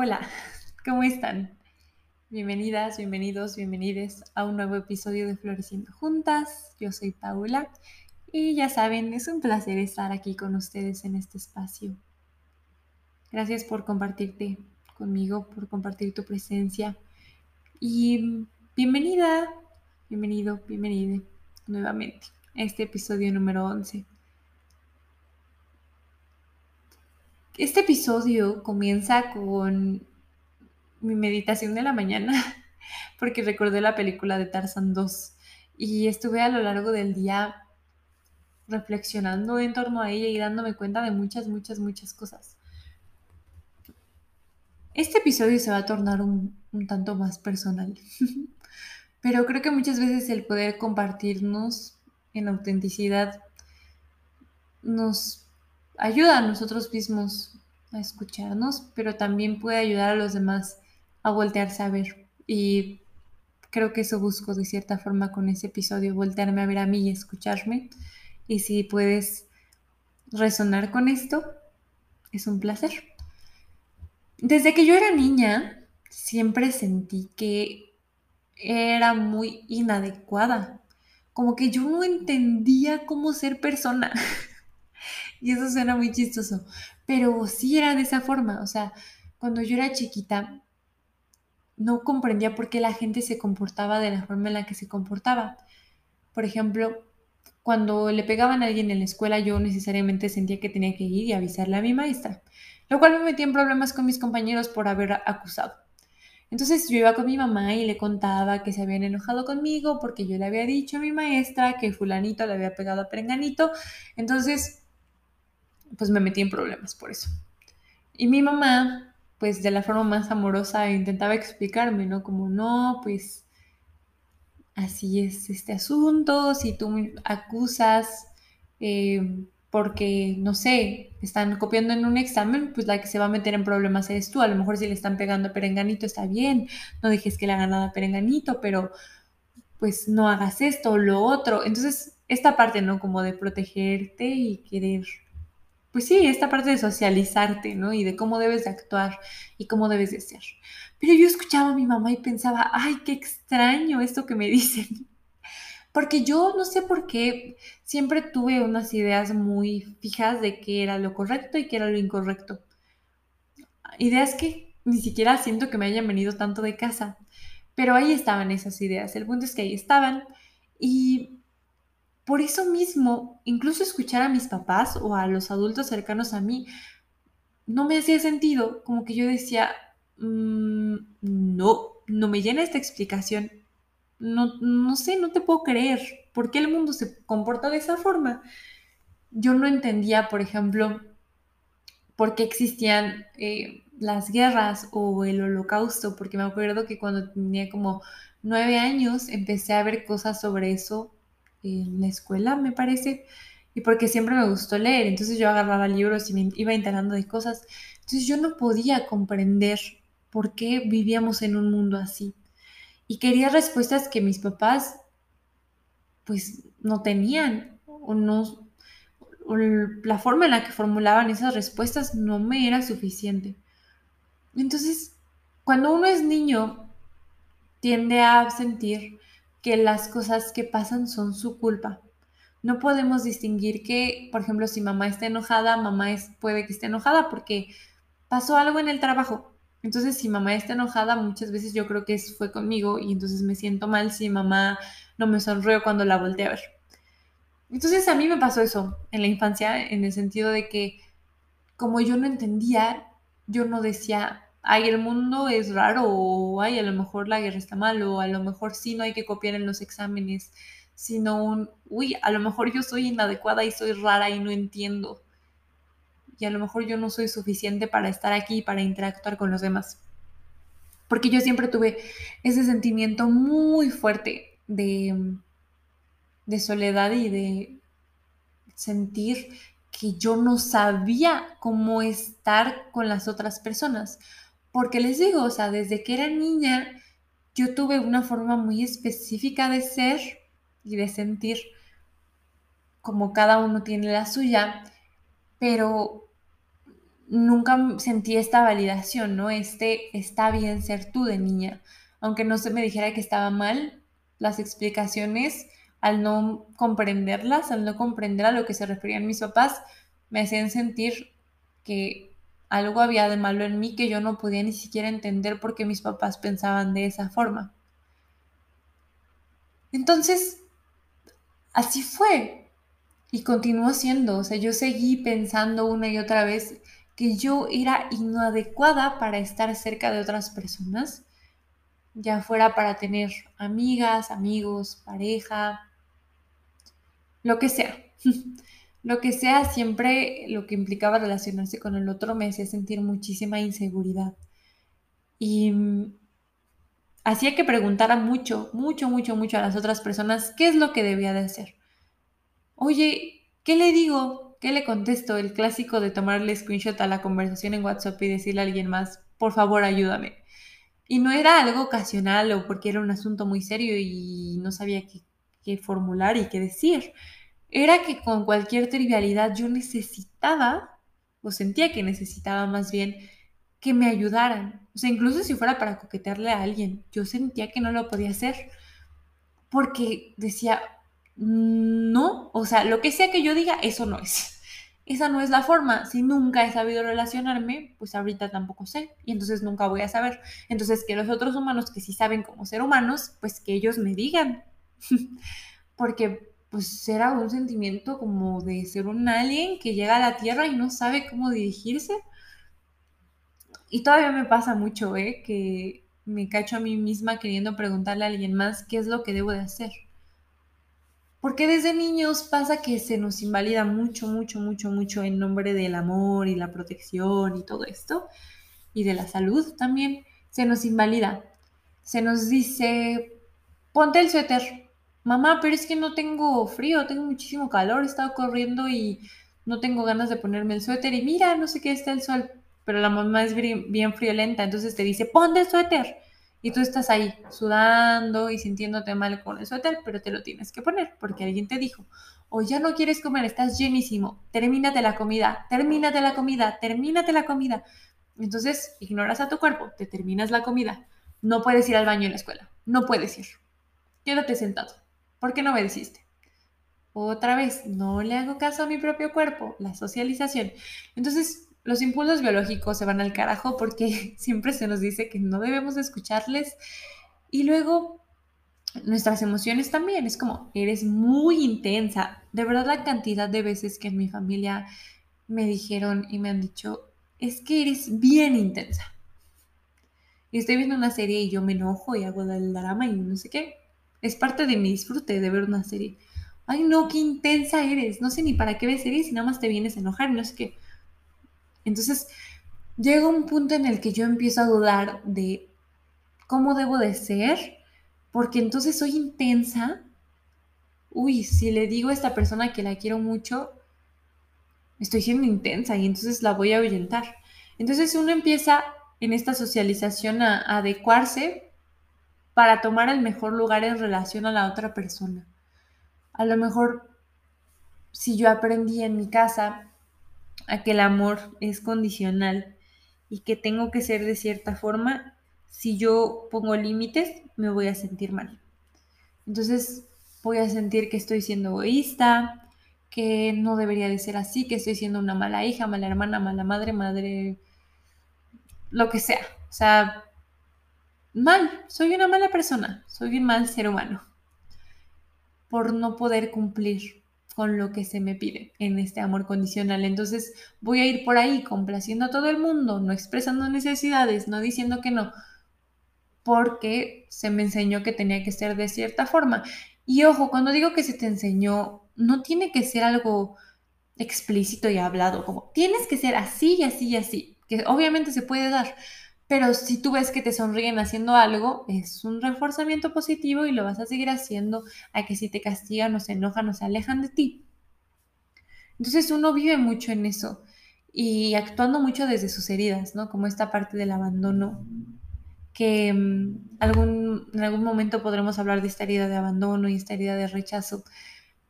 Hola, ¿cómo están? Bienvenidas, bienvenidos, bienvenides a un nuevo episodio de Floreciendo Juntas. Yo soy Paula y ya saben, es un placer estar aquí con ustedes en este espacio. Gracias por compartirte conmigo, por compartir tu presencia y bienvenida, bienvenido, bienvenida nuevamente a este episodio número 11. Este episodio comienza con mi meditación de la mañana, porque recordé la película de Tarzan 2 y estuve a lo largo del día reflexionando en torno a ella y dándome cuenta de muchas, muchas, muchas cosas. Este episodio se va a tornar un, un tanto más personal, pero creo que muchas veces el poder compartirnos en autenticidad nos ayuda a nosotros mismos a escucharnos, pero también puede ayudar a los demás a voltearse a ver. Y creo que eso busco de cierta forma con ese episodio, voltearme a ver a mí y escucharme. Y si puedes resonar con esto, es un placer. Desde que yo era niña, siempre sentí que era muy inadecuada. Como que yo no entendía cómo ser persona. Y eso suena muy chistoso, pero sí era de esa forma. O sea, cuando yo era chiquita, no comprendía por qué la gente se comportaba de la forma en la que se comportaba. Por ejemplo, cuando le pegaban a alguien en la escuela, yo necesariamente sentía que tenía que ir y avisarle a mi maestra, lo cual me metía en problemas con mis compañeros por haber acusado. Entonces yo iba con mi mamá y le contaba que se habían enojado conmigo porque yo le había dicho a mi maestra que fulanito le había pegado a perenganito. Entonces pues me metí en problemas por eso. Y mi mamá, pues de la forma más amorosa, intentaba explicarme, ¿no? Como, no, pues así es este asunto, si tú me acusas eh, porque, no sé, están copiando en un examen, pues la que se va a meter en problemas eres tú. A lo mejor si le están pegando a Perenganito está bien, no dejes que le hagan nada a Perenganito, pero pues no hagas esto o lo otro. Entonces, esta parte, ¿no? Como de protegerte y querer pues sí, esta parte de socializarte, ¿no? Y de cómo debes de actuar y cómo debes de ser. Pero yo escuchaba a mi mamá y pensaba, ay, qué extraño esto que me dicen. Porque yo no sé por qué siempre tuve unas ideas muy fijas de qué era lo correcto y qué era lo incorrecto. Ideas que ni siquiera siento que me hayan venido tanto de casa. Pero ahí estaban esas ideas. El punto es que ahí estaban. Y por eso mismo, incluso escuchar a mis papás o a los adultos cercanos a mí, no me hacía sentido, como que yo decía, mm, no, no me llena esta explicación. No, no sé, no te puedo creer. ¿Por qué el mundo se comporta de esa forma? Yo no entendía, por ejemplo, por qué existían eh, las guerras o el holocausto, porque me acuerdo que cuando tenía como nueve años empecé a ver cosas sobre eso en la escuela, me parece, y porque siempre me gustó leer, entonces yo agarraba libros y me iba enterando de cosas. Entonces yo no podía comprender por qué vivíamos en un mundo así. Y quería respuestas que mis papás pues no tenían o no la forma en la que formulaban esas respuestas no me era suficiente. Entonces, cuando uno es niño, tiende a sentir que las cosas que pasan son su culpa. No podemos distinguir que, por ejemplo, si mamá está enojada, mamá es, puede que esté enojada porque pasó algo en el trabajo. Entonces, si mamá está enojada, muchas veces yo creo que fue conmigo y entonces me siento mal si mamá no me sonrió cuando la volteé a ver. Entonces, a mí me pasó eso en la infancia, en el sentido de que como yo no entendía, yo no decía, ay, el mundo es raro, o ay, a lo mejor la guerra está mal, o a lo mejor sí no hay que copiar en los exámenes, sino un, uy, a lo mejor yo soy inadecuada y soy rara y no entiendo. Y a lo mejor yo no soy suficiente para estar aquí y para interactuar con los demás. Porque yo siempre tuve ese sentimiento muy fuerte de, de soledad y de sentir que yo no sabía cómo estar con las otras personas. Porque les digo, o sea, desde que era niña, yo tuve una forma muy específica de ser y de sentir, como cada uno tiene la suya, pero nunca sentí esta validación, ¿no? Este está bien ser tú de niña. Aunque no se me dijera que estaba mal, las explicaciones, al no comprenderlas, al no comprender a lo que se referían mis papás, me hacían sentir que algo había de malo en mí que yo no podía ni siquiera entender por qué mis papás pensaban de esa forma. Entonces, así fue. Y continuó siendo. O sea, yo seguí pensando una y otra vez que yo era inadecuada para estar cerca de otras personas, ya fuera para tener amigas, amigos, pareja, lo que sea. lo que sea, siempre lo que implicaba relacionarse con el otro me hacía sentir muchísima inseguridad. Y mm, hacía que preguntara mucho, mucho, mucho, mucho a las otras personas qué es lo que debía de hacer. Oye, ¿qué le digo? ¿Qué le contesto? El clásico de tomarle screenshot a la conversación en WhatsApp y decirle a alguien más, por favor, ayúdame. Y no era algo ocasional o porque era un asunto muy serio y no sabía qué, qué formular y qué decir. Era que con cualquier trivialidad yo necesitaba, o sentía que necesitaba más bien, que me ayudaran. O sea, incluso si fuera para coquetearle a alguien, yo sentía que no lo podía hacer. Porque decía, no, o sea, lo que sea que yo diga, eso no es. Esa no es la forma. Si nunca he sabido relacionarme, pues ahorita tampoco sé y entonces nunca voy a saber. Entonces que los otros humanos que sí saben cómo ser humanos, pues que ellos me digan. Porque pues era un sentimiento como de ser un alien que llega a la Tierra y no sabe cómo dirigirse. Y todavía me pasa mucho, ¿eh? Que me cacho a mí misma queriendo preguntarle a alguien más qué es lo que debo de hacer. Porque desde niños pasa que se nos invalida mucho, mucho, mucho, mucho en nombre del amor y la protección y todo esto, y de la salud también, se nos invalida. Se nos dice, ponte el suéter. Mamá, pero es que no tengo frío, tengo muchísimo calor, he estado corriendo y no tengo ganas de ponerme el suéter y mira, no sé qué está el sol. Pero la mamá es bien friolenta, entonces te dice, ponte el suéter. Y tú estás ahí sudando y sintiéndote mal con el suéter, pero te lo tienes que poner porque alguien te dijo, o ya no quieres comer, estás llenísimo, termínate la comida, termínate la comida, termínate la comida. Entonces ignoras a tu cuerpo, te terminas la comida. No puedes ir al baño en la escuela, no puedes ir. Quédate sentado. ¿Por qué no me deciste? Otra vez, no le hago caso a mi propio cuerpo, la socialización. Entonces, los impulsos biológicos se van al carajo porque siempre se nos dice que no debemos escucharles. Y luego nuestras emociones también. Es como, eres muy intensa. De verdad la cantidad de veces que en mi familia me dijeron y me han dicho, es que eres bien intensa. Y estoy viendo una serie y yo me enojo y hago el drama y no sé qué. Es parte de mi disfrute de ver una serie. Ay, no, qué intensa eres. No sé ni para qué ves series y nada más te vienes a enojar no sé qué. Entonces, llega un punto en el que yo empiezo a dudar de cómo debo de ser, porque entonces soy intensa. Uy, si le digo a esta persona que la quiero mucho, estoy siendo intensa y entonces la voy a ahuyentar. Entonces uno empieza en esta socialización a adecuarse para tomar el mejor lugar en relación a la otra persona. A lo mejor, si yo aprendí en mi casa a que el amor es condicional y que tengo que ser de cierta forma, si yo pongo límites, me voy a sentir mal. Entonces voy a sentir que estoy siendo egoísta, que no debería de ser así, que estoy siendo una mala hija, mala hermana, mala madre, madre, lo que sea. O sea, mal, soy una mala persona, soy un mal ser humano por no poder cumplir con lo que se me pide en este amor condicional. Entonces voy a ir por ahí complaciendo a todo el mundo, no expresando necesidades, no diciendo que no, porque se me enseñó que tenía que ser de cierta forma. Y ojo, cuando digo que se te enseñó, no tiene que ser algo explícito y hablado, como tienes que ser así y así y así, que obviamente se puede dar, pero si tú ves que te sonríen haciendo algo, es un reforzamiento positivo y lo vas a seguir haciendo a que si te castigan o se enojan o se alejan de ti. Entonces uno vive mucho en eso y actuando mucho desde sus heridas, ¿no? Como esta parte del abandono, que mm, algún, en algún momento podremos hablar de esta herida de abandono y esta herida de rechazo,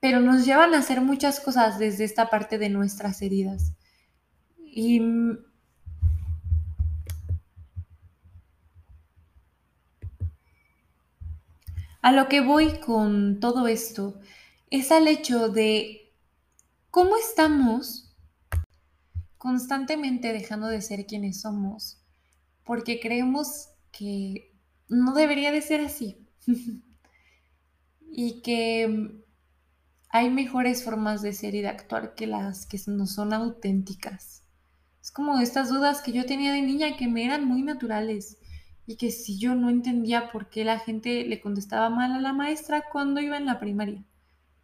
pero nos llevan a hacer muchas cosas desde esta parte de nuestras heridas. Y A lo que voy con todo esto es al hecho de cómo estamos constantemente dejando de ser quienes somos porque creemos que no debería de ser así y que hay mejores formas de ser y de actuar que las que no son auténticas. Es como estas dudas que yo tenía de niña que me eran muy naturales y que si yo no entendía por qué la gente le contestaba mal a la maestra cuando iba en la primaria.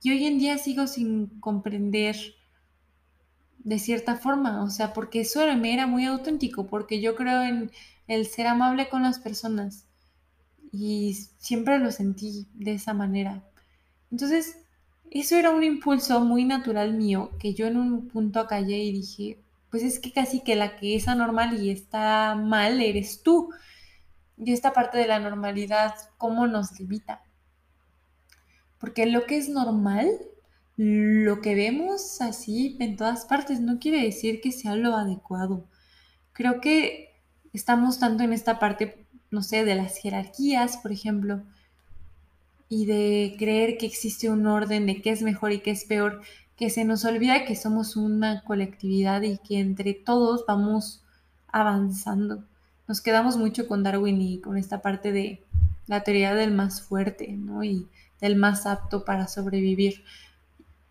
Y hoy en día sigo sin comprender de cierta forma, o sea, porque eso me era muy auténtico, porque yo creo en el ser amable con las personas y siempre lo sentí de esa manera. Entonces, eso era un impulso muy natural mío que yo en un punto callé y dije, pues es que casi que la que es anormal y está mal eres tú. Y esta parte de la normalidad, ¿cómo nos limita? Porque lo que es normal, lo que vemos así en todas partes, no quiere decir que sea lo adecuado. Creo que estamos tanto en esta parte, no sé, de las jerarquías, por ejemplo, y de creer que existe un orden de qué es mejor y qué es peor, que se nos olvida que somos una colectividad y que entre todos vamos avanzando. Nos quedamos mucho con Darwin y con esta parte de la teoría del más fuerte, ¿no? Y del más apto para sobrevivir,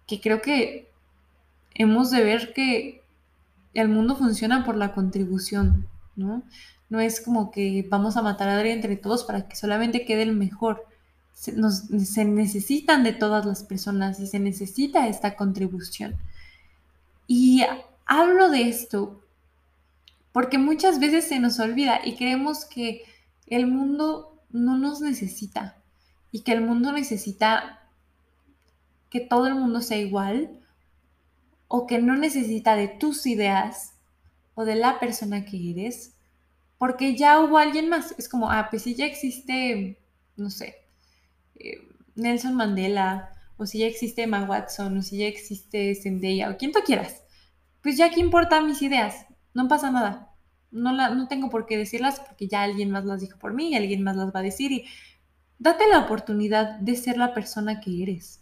que creo que hemos de ver que el mundo funciona por la contribución, ¿no? No es como que vamos a matar a Adri entre todos para que solamente quede el mejor. Se, se necesitan de todas las personas y se necesita esta contribución. Y hablo de esto porque muchas veces se nos olvida y creemos que el mundo no nos necesita y que el mundo necesita que todo el mundo sea igual o que no necesita de tus ideas o de la persona que eres, porque ya hubo alguien más. Es como, ah, pues si ya existe, no sé, eh, Nelson Mandela, o si ya existe Emma Watson, o si ya existe Zendaya, o quien tú quieras, pues ya qué importa mis ideas, no pasa nada. No, la, no tengo por qué decirlas porque ya alguien más las dijo por mí y alguien más las va a decir y date la oportunidad de ser la persona que eres.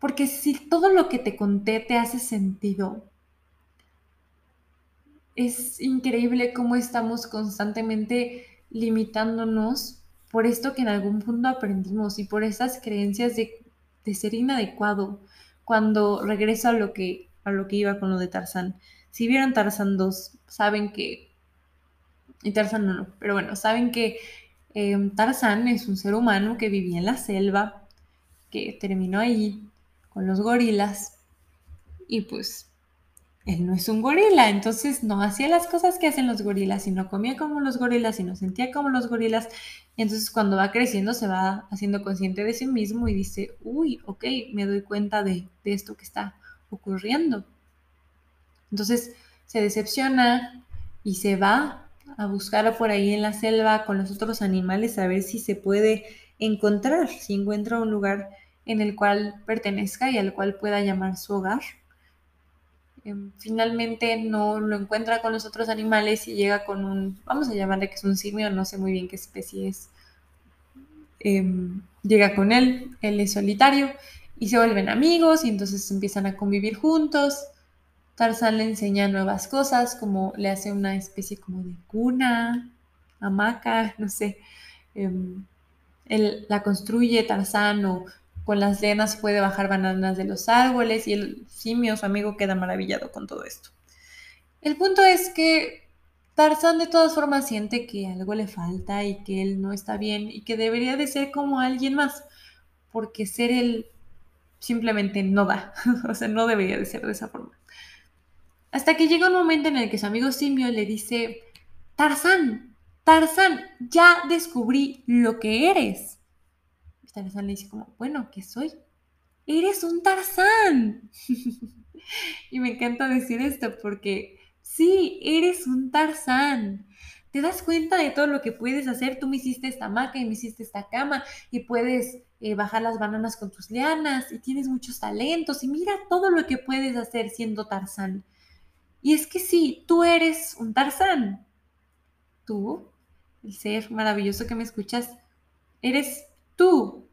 Porque si todo lo que te conté te hace sentido, es increíble cómo estamos constantemente limitándonos por esto que en algún punto aprendimos y por esas creencias de, ser inadecuado. Cuando regreso a lo que a lo que iba con lo de Tarzán. Si vieron Tarzán 2, saben que y Tarzán no, pero bueno, saben que eh, Tarzán es un ser humano que vivía en la selva, que terminó ahí con los gorilas y pues él no es un gorila, entonces no hacía las cosas que hacen los gorilas y no comía como los gorilas y no sentía como los gorilas. Entonces cuando va creciendo se va haciendo consciente de sí mismo y dice, uy, ok, me doy cuenta de, de esto que está ocurriendo. Entonces se decepciona y se va a buscar por ahí en la selva con los otros animales a ver si se puede encontrar, si encuentra un lugar en el cual pertenezca y al cual pueda llamar su hogar. Em, finalmente no lo encuentra con los otros animales y llega con un, vamos a llamarle que es un simio, no sé muy bien qué especie es. Em, llega con él, él es solitario y se vuelven amigos y entonces empiezan a convivir juntos. Tarzán le enseña nuevas cosas, como le hace una especie como de cuna, hamaca, no sé. Em, él la construye Tarzán o con las lenas puede bajar bananas de los árboles y el simio, su amigo, queda maravillado con todo esto. El punto es que Tarzán de todas formas siente que algo le falta y que él no está bien y que debería de ser como alguien más, porque ser él simplemente no da, o sea, no debería de ser de esa forma. Hasta que llega un momento en el que su amigo simio le dice, Tarzán, Tarzán, ya descubrí lo que eres. Tarzán le dice como, bueno, ¿qué soy? Eres un Tarzán. y me encanta decir esto porque sí, eres un Tarzán. Te das cuenta de todo lo que puedes hacer. Tú me hiciste esta hamaca y me hiciste esta cama y puedes eh, bajar las bananas con tus lianas y tienes muchos talentos y mira todo lo que puedes hacer siendo Tarzán. Y es que sí, tú eres un Tarzán. Tú, el ser maravilloso que me escuchas, eres tú.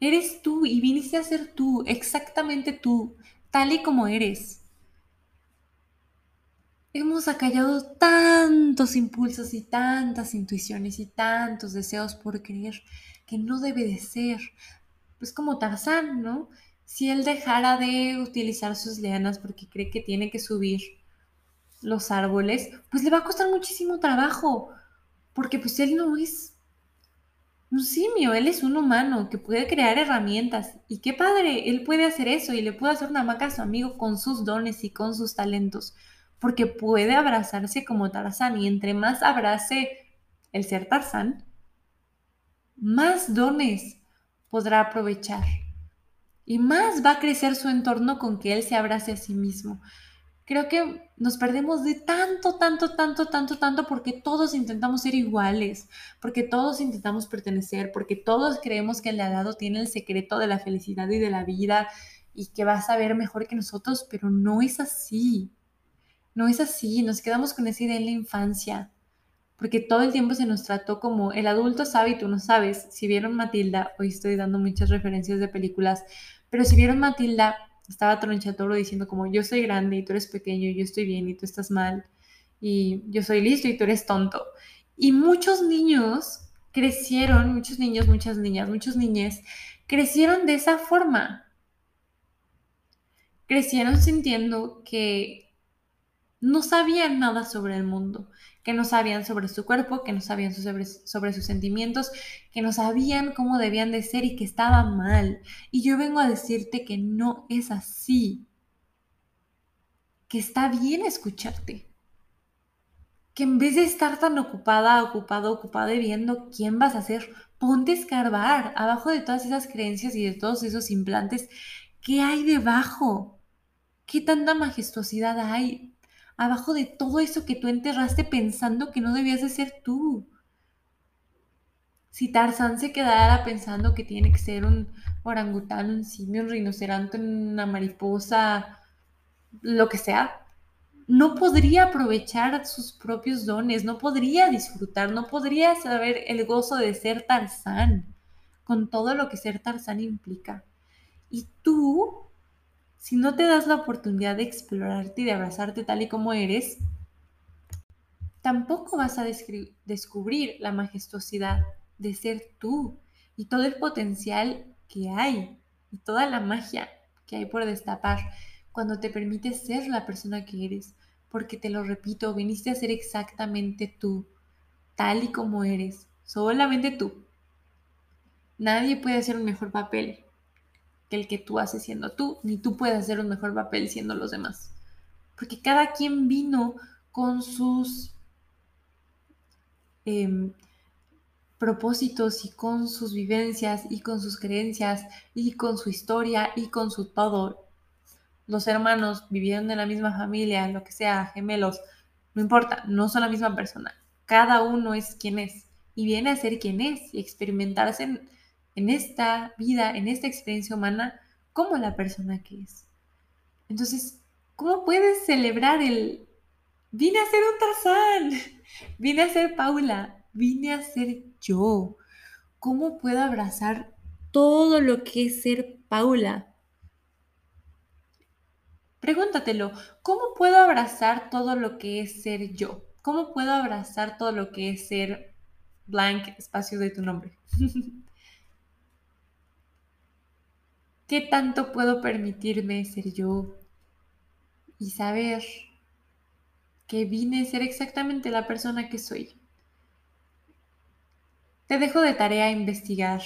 Eres tú y viniste a ser tú, exactamente tú, tal y como eres. Hemos acallado tantos impulsos y tantas intuiciones y tantos deseos por creer que no debe de ser. Pues como Tarzán, ¿no? Si él dejara de utilizar sus lianas porque cree que tiene que subir los árboles, pues le va a costar muchísimo trabajo, porque pues él no es un simio, él es un humano que puede crear herramientas. Y qué padre, él puede hacer eso y le puede hacer una maca a su amigo con sus dones y con sus talentos porque puede abrazarse como Tarzán y entre más abrace el ser Tarzán, más dones podrá aprovechar y más va a crecer su entorno con que él se abrace a sí mismo. Creo que nos perdemos de tanto, tanto, tanto, tanto, tanto porque todos intentamos ser iguales, porque todos intentamos pertenecer, porque todos creemos que el de al lado tiene el secreto de la felicidad y de la vida y que va a saber mejor que nosotros, pero no es así. No es así, nos quedamos con esa idea en la infancia, porque todo el tiempo se nos trató como el adulto sabe y tú no sabes. Si vieron Matilda, hoy estoy dando muchas referencias de películas, pero si vieron Matilda, estaba Tronchatoro diciendo como yo soy grande y tú eres pequeño, yo estoy bien y tú estás mal, y yo soy listo y tú eres tonto. Y muchos niños crecieron, muchos niños, muchas niñas, muchos niñes, crecieron de esa forma. Crecieron sintiendo que no sabían nada sobre el mundo, que no sabían sobre su cuerpo, que no sabían sobre, sobre, sus sentimientos, que no sabían cómo debían de ser y que estaba mal. Y yo vengo a decirte que no es así, que está bien escucharte, que en vez de estar tan ocupada, ocupado, ocupada viendo quién vas a ser, ponte a escarbar abajo de todas esas creencias y de todos esos implantes, ¿qué hay debajo? ¿Qué tanta majestuosidad hay? Abajo de todo eso que tú enterraste pensando que no debías de ser tú. Si Tarzán se quedara pensando que tiene que ser un orangután, un simio, un rinoceronte, una mariposa, lo que sea, no podría aprovechar sus propios dones, no podría disfrutar, no podría saber el gozo de ser Tarzán, con todo lo que ser Tarzán implica. Y tú si no te das la oportunidad de explorarte y de abrazarte tal y como eres, tampoco vas a descubrir la majestuosidad de ser tú y todo el potencial que hay y toda la magia que hay por destapar cuando te permites ser la persona que eres, porque te lo repito, viniste a ser exactamente tú, tal y como eres, solamente tú. Nadie puede hacer un mejor papel el que tú haces siendo tú, ni tú puedes hacer un mejor papel siendo los demás. Porque cada quien vino con sus em, propósitos y con sus vivencias y con sus creencias y con su historia y con su todo. Los hermanos vivieron en la misma familia, lo que sea, gemelos, no importa, no son la misma persona. Cada uno es quien es y viene a ser quien es y experimentarse en, en esta vida, en esta experiencia humana, como la persona que es. Entonces, ¿cómo puedes celebrar el... Vine a ser un Tarzán, vine a ser Paula, vine a ser yo. ¿Cómo puedo abrazar todo lo que es ser Paula? Pregúntatelo, ¿cómo puedo abrazar todo lo que es ser yo? ¿Cómo puedo abrazar todo lo que es ser blank espacio de tu nombre? ¿Qué tanto puedo permitirme ser yo y saber que vine a ser exactamente la persona que soy? Te dejo de tarea investigar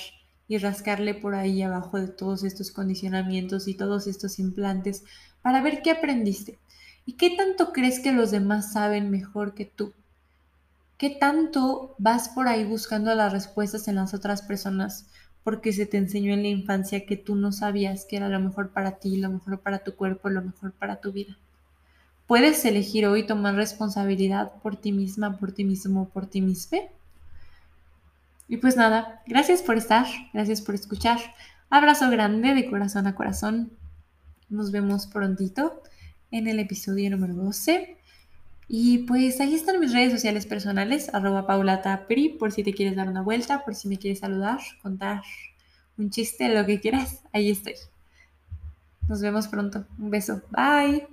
y rascarle por ahí abajo de todos estos condicionamientos y todos estos implantes para ver qué aprendiste y qué tanto crees que los demás saben mejor que tú. ¿Qué tanto vas por ahí buscando las respuestas en las otras personas porque se te enseñó en la infancia que tú no sabías que era lo mejor para ti, lo mejor para tu cuerpo, lo mejor para tu vida. Puedes elegir hoy tomar responsabilidad por ti misma, por ti mismo, por ti misma. Y pues nada, gracias por estar, gracias por escuchar. Abrazo grande de corazón a corazón. Nos vemos prontito en el episodio número 12. Y pues ahí están mis redes sociales personales, arroba paulatapri, por si te quieres dar una vuelta, por si me quieres saludar, contar un chiste, lo que quieras, ahí estoy. Nos vemos pronto. Un beso. Bye.